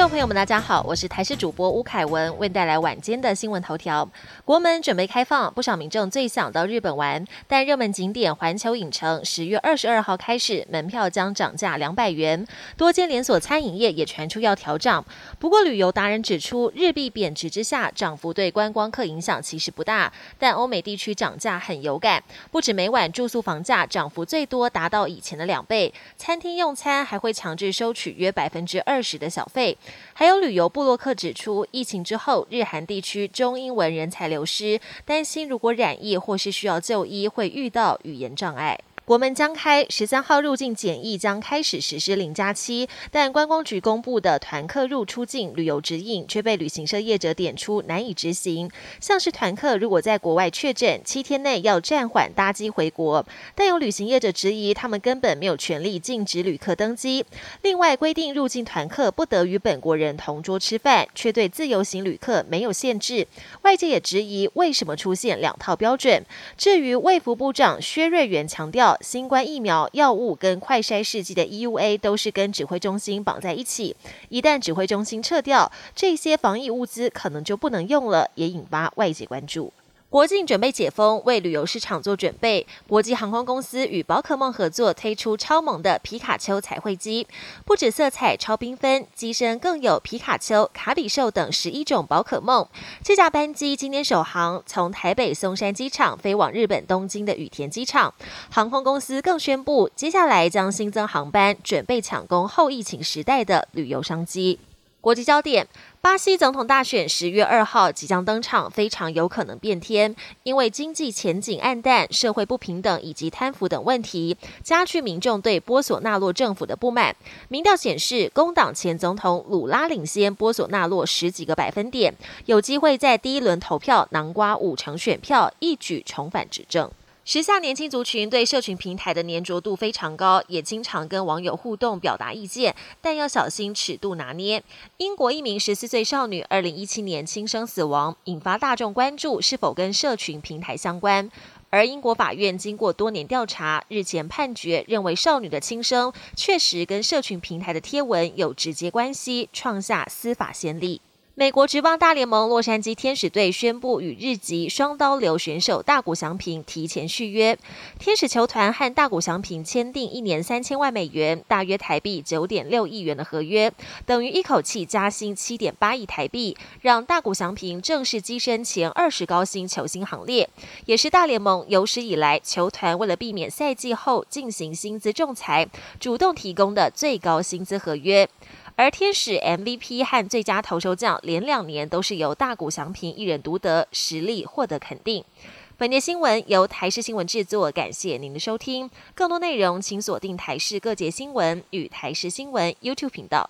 众朋友们，大家好，我是台视主播吴凯文，为带来晚间的新闻头条。国门准备开放，不少民众最想到日本玩，但热门景点环球影城十月二十二号开始，门票将涨价两百元，多间连锁餐饮业也传出要调涨。不过，旅游达人指出，日币贬值之下，涨幅对观光客影响其实不大，但欧美地区涨价很有感，不止每晚住宿房价涨幅最多达到以前的两倍，餐厅用餐还会强制收取约百分之二十的小费。还有旅游布洛克指出，疫情之后，日韩地区中英文人才流失，担心如果染疫或是需要就医，会遇到语言障碍。国门将开，十三号入境检疫将开始实施零加七，但观光局公布的团客入出境旅游指引却被旅行社业者点出难以执行。像是团客如果在国外确诊，七天内要暂缓搭机回国，但有旅行业者质疑他们根本没有权利禁止旅客登机。另外规定入境团客不得与本国人同桌吃饭，却对自由行旅客没有限制。外界也质疑为什么出现两套标准。至于卫福部长薛瑞元强调。新冠疫苗、药物跟快筛试剂的 EUA 都是跟指挥中心绑在一起，一旦指挥中心撤掉，这些防疫物资可能就不能用了，也引发外界关注。国境准备解封，为旅游市场做准备。国际航空公司与宝可梦合作推出超萌的皮卡丘彩绘机，不止色彩超缤纷，机身更有皮卡丘、卡比兽等十一种宝可梦。这架班机今天首航，从台北松山机场飞往日本东京的羽田机场。航空公司更宣布，接下来将新增航班，准备抢攻后疫情时代的旅游商机。国际焦点：巴西总统大选十月二号即将登场，非常有可能变天，因为经济前景暗淡、社会不平等以及贪腐等问题，加剧民众对波索纳洛政府的不满。民调显示，工党前总统鲁拉领先波索纳洛十几个百分点，有机会在第一轮投票囊瓜五成选票，一举重返执政。时下年轻族群对社群平台的粘着度非常高，也经常跟网友互动表达意见，但要小心尺度拿捏。英国一名十四岁少女二零一七年轻生死亡，引发大众关注是否跟社群平台相关。而英国法院经过多年调查，日前判决认为少女的轻生确实跟社群平台的贴文有直接关系，创下司法先例。美国职棒大联盟洛杉矶天使队宣布与日籍双刀流选手大谷翔平提前续约。天使球团和大谷翔平签订一年三千万美元，大约台币九点六亿元的合约，等于一口气加薪七点八亿台币，让大谷翔平正式跻身前二十高薪球星行列，也是大联盟有史以来球团为了避免赛季后进行薪资仲裁，主动提供的最高薪资合约。而天使 MVP 和最佳投手奖连两年都是由大谷翔平一人独得，实力获得肯定。本节新闻由台视新闻制作，感谢您的收听。更多内容请锁定台视各节新闻与台视新闻 YouTube 频道。